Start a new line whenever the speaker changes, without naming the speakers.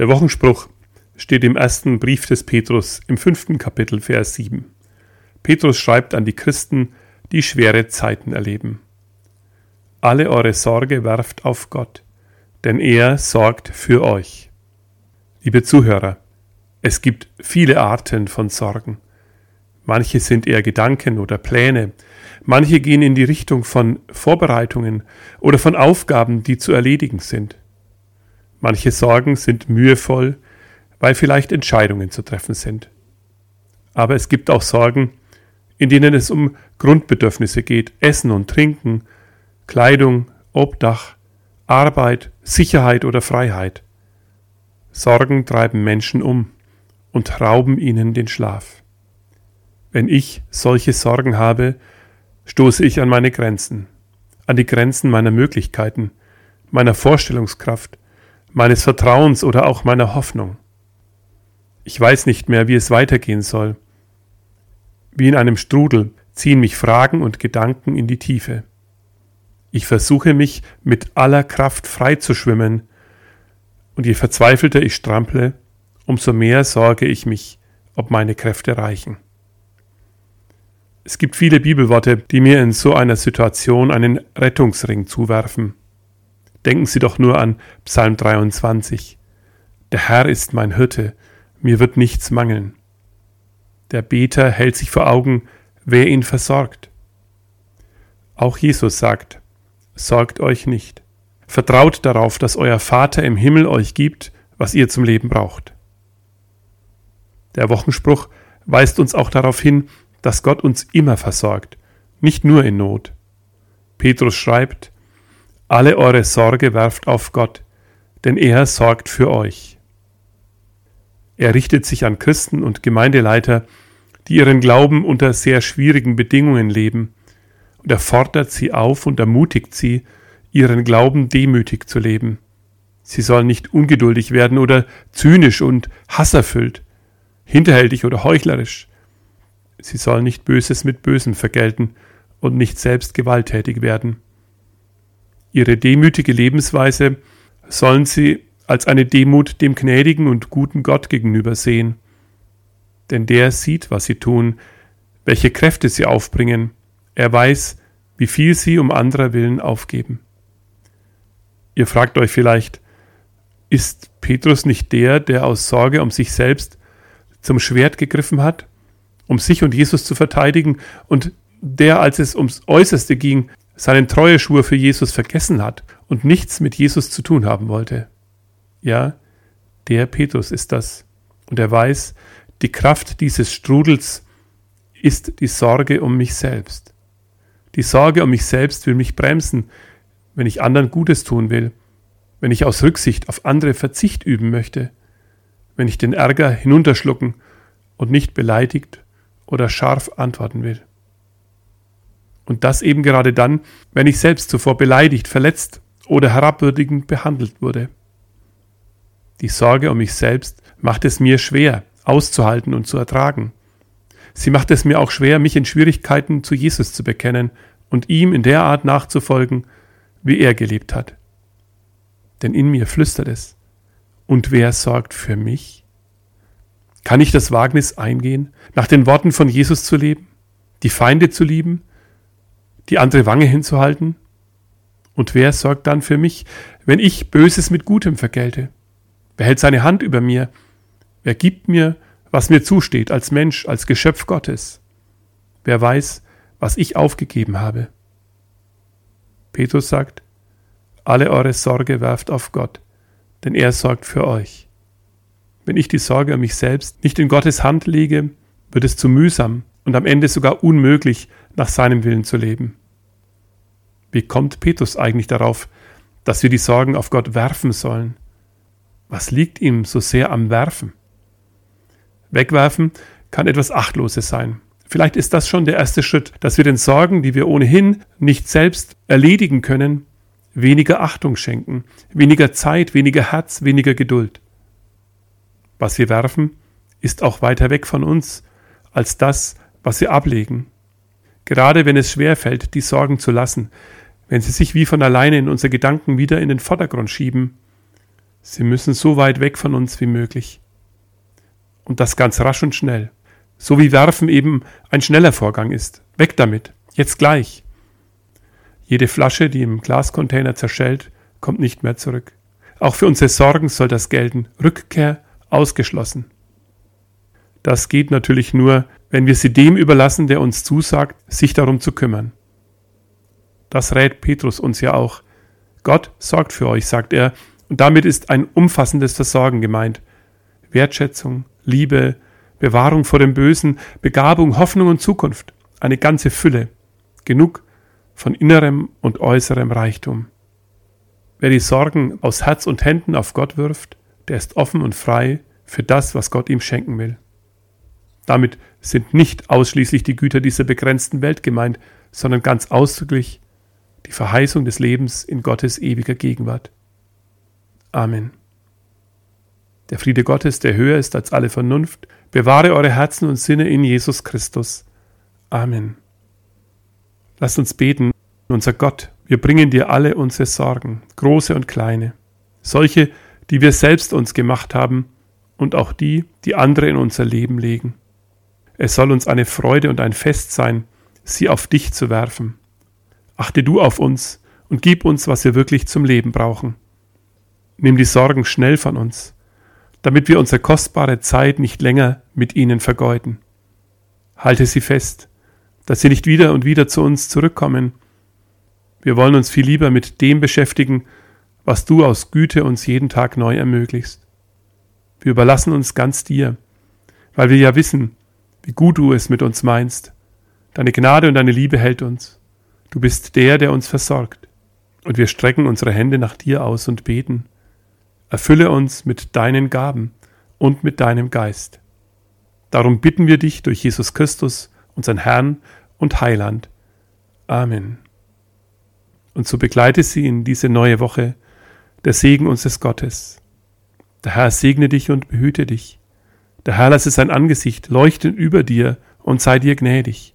Der Wochenspruch steht im ersten Brief des Petrus im fünften Kapitel, Vers 7. Petrus schreibt an die Christen, die schwere Zeiten erleben. Alle eure Sorge werft auf Gott, denn er sorgt für euch. Liebe Zuhörer, es gibt viele Arten von Sorgen. Manche sind eher Gedanken oder Pläne, manche gehen in die Richtung von Vorbereitungen oder von Aufgaben, die zu erledigen sind. Manche Sorgen sind mühevoll, weil vielleicht Entscheidungen zu treffen sind. Aber es gibt auch Sorgen, in denen es um Grundbedürfnisse geht, Essen und Trinken, Kleidung, Obdach, Arbeit, Sicherheit oder Freiheit. Sorgen treiben Menschen um und rauben ihnen den Schlaf. Wenn ich solche Sorgen habe, stoße ich an meine Grenzen, an die Grenzen meiner Möglichkeiten, meiner Vorstellungskraft, meines Vertrauens oder auch meiner Hoffnung. Ich weiß nicht mehr, wie es weitergehen soll. Wie in einem Strudel ziehen mich Fragen und Gedanken in die Tiefe. Ich versuche mich mit aller Kraft frei zu schwimmen, und je verzweifelter ich strample, umso mehr sorge ich mich, ob meine Kräfte reichen. Es gibt viele Bibelworte, die mir in so einer Situation einen Rettungsring zuwerfen. Denken Sie doch nur an Psalm 23. Der Herr ist mein Hirte, mir wird nichts mangeln. Der Beter hält sich vor Augen, wer ihn versorgt. Auch Jesus sagt, Sorgt euch nicht. Vertraut darauf, dass euer Vater im Himmel euch gibt, was ihr zum Leben braucht. Der Wochenspruch weist uns auch darauf hin, dass Gott uns immer versorgt, nicht nur in Not. Petrus schreibt, alle eure Sorge werft auf Gott, denn er sorgt für euch. Er richtet sich an Christen und Gemeindeleiter, die ihren Glauben unter sehr schwierigen Bedingungen leben, und er fordert sie auf und ermutigt sie, ihren Glauben demütig zu leben. Sie sollen nicht ungeduldig werden oder zynisch und hasserfüllt, hinterhältig oder heuchlerisch. Sie sollen nicht Böses mit Bösem vergelten und nicht selbst gewalttätig werden. Ihre demütige Lebensweise sollen sie als eine Demut dem gnädigen und guten Gott gegenüber sehen. Denn der sieht, was sie tun, welche Kräfte sie aufbringen, er weiß, wie viel sie um anderer willen aufgeben. Ihr fragt euch vielleicht, ist Petrus nicht der, der aus Sorge um sich selbst zum Schwert gegriffen hat, um sich und Jesus zu verteidigen und der, als es ums Äußerste ging, seinen Treueschwur für Jesus vergessen hat und nichts mit Jesus zu tun haben wollte? Ja, der Petrus ist das. Und er weiß, die Kraft dieses Strudels ist die Sorge um mich selbst. Die Sorge um mich selbst will mich bremsen, wenn ich anderen Gutes tun will, wenn ich aus Rücksicht auf andere Verzicht üben möchte, wenn ich den Ärger hinunterschlucken und nicht beleidigt oder scharf antworten will. Und das eben gerade dann, wenn ich selbst zuvor beleidigt, verletzt oder herabwürdigend behandelt wurde. Die Sorge um mich selbst macht es mir schwer, auszuhalten und zu ertragen. Sie macht es mir auch schwer, mich in Schwierigkeiten zu Jesus zu bekennen und ihm in der Art nachzufolgen, wie er gelebt hat. Denn in mir flüstert es. Und wer sorgt für mich? Kann ich das Wagnis eingehen, nach den Worten von Jesus zu leben, die Feinde zu lieben, die andere Wange hinzuhalten? Und wer sorgt dann für mich, wenn ich Böses mit Gutem vergelte? Wer hält seine Hand über mir? Wer gibt mir, was mir zusteht, als Mensch, als Geschöpf Gottes? Wer weiß, was ich aufgegeben habe? Petrus sagt, alle eure Sorge werft auf Gott, denn er sorgt für euch. Wenn ich die Sorge um mich selbst nicht in Gottes Hand lege, wird es zu mühsam und am Ende sogar unmöglich, nach seinem Willen zu leben. Wie kommt Petrus eigentlich darauf, dass wir die Sorgen auf Gott werfen sollen? Was liegt ihm so sehr am Werfen? Wegwerfen kann etwas Achtloses sein. Vielleicht ist das schon der erste Schritt, dass wir den Sorgen, die wir ohnehin nicht selbst erledigen können, weniger Achtung schenken, weniger Zeit, weniger Herz, weniger Geduld. Was wir werfen, ist auch weiter weg von uns als das, was wir ablegen. Gerade wenn es schwer fällt, die Sorgen zu lassen, wenn sie sich wie von alleine in unsere Gedanken wieder in den Vordergrund schieben, Sie müssen so weit weg von uns wie möglich. Und das ganz rasch und schnell. So wie Werfen eben ein schneller Vorgang ist. Weg damit. Jetzt gleich. Jede Flasche, die im Glascontainer zerschellt, kommt nicht mehr zurück. Auch für unsere Sorgen soll das gelten. Rückkehr ausgeschlossen. Das geht natürlich nur, wenn wir sie dem überlassen, der uns zusagt, sich darum zu kümmern. Das rät Petrus uns ja auch. Gott sorgt für euch, sagt er, und damit ist ein umfassendes Versorgen gemeint. Wertschätzung, Liebe, Bewahrung vor dem Bösen, Begabung, Hoffnung und Zukunft. Eine ganze Fülle. Genug von innerem und äußerem Reichtum. Wer die Sorgen aus Herz und Händen auf Gott wirft, der ist offen und frei für das, was Gott ihm schenken will. Damit sind nicht ausschließlich die Güter dieser begrenzten Welt gemeint, sondern ganz ausdrücklich die Verheißung des Lebens in Gottes ewiger Gegenwart. Amen. Der Friede Gottes, der höher ist als alle Vernunft, bewahre eure Herzen und Sinne in Jesus Christus. Amen. Lasst uns beten, unser Gott, wir bringen dir alle unsere Sorgen, große und kleine, solche, die wir selbst uns gemacht haben und auch die, die andere in unser Leben legen. Es soll uns eine Freude und ein Fest sein, sie auf dich zu werfen. Achte du auf uns und gib uns, was wir wirklich zum Leben brauchen. Nimm die Sorgen schnell von uns, damit wir unsere kostbare Zeit nicht länger mit ihnen vergeuden. Halte sie fest, dass sie nicht wieder und wieder zu uns zurückkommen. Wir wollen uns viel lieber mit dem beschäftigen, was du aus Güte uns jeden Tag neu ermöglichst. Wir überlassen uns ganz dir, weil wir ja wissen, wie gut du es mit uns meinst. Deine Gnade und deine Liebe hält uns. Du bist der, der uns versorgt. Und wir strecken unsere Hände nach dir aus und beten. Erfülle uns mit deinen Gaben und mit deinem Geist. Darum bitten wir dich durch Jesus Christus, unseren Herrn und Heiland. Amen. Und so begleite sie in diese neue Woche der Segen unseres Gottes. Der Herr segne dich und behüte dich. Der Herr lasse sein Angesicht leuchten über dir und sei dir gnädig.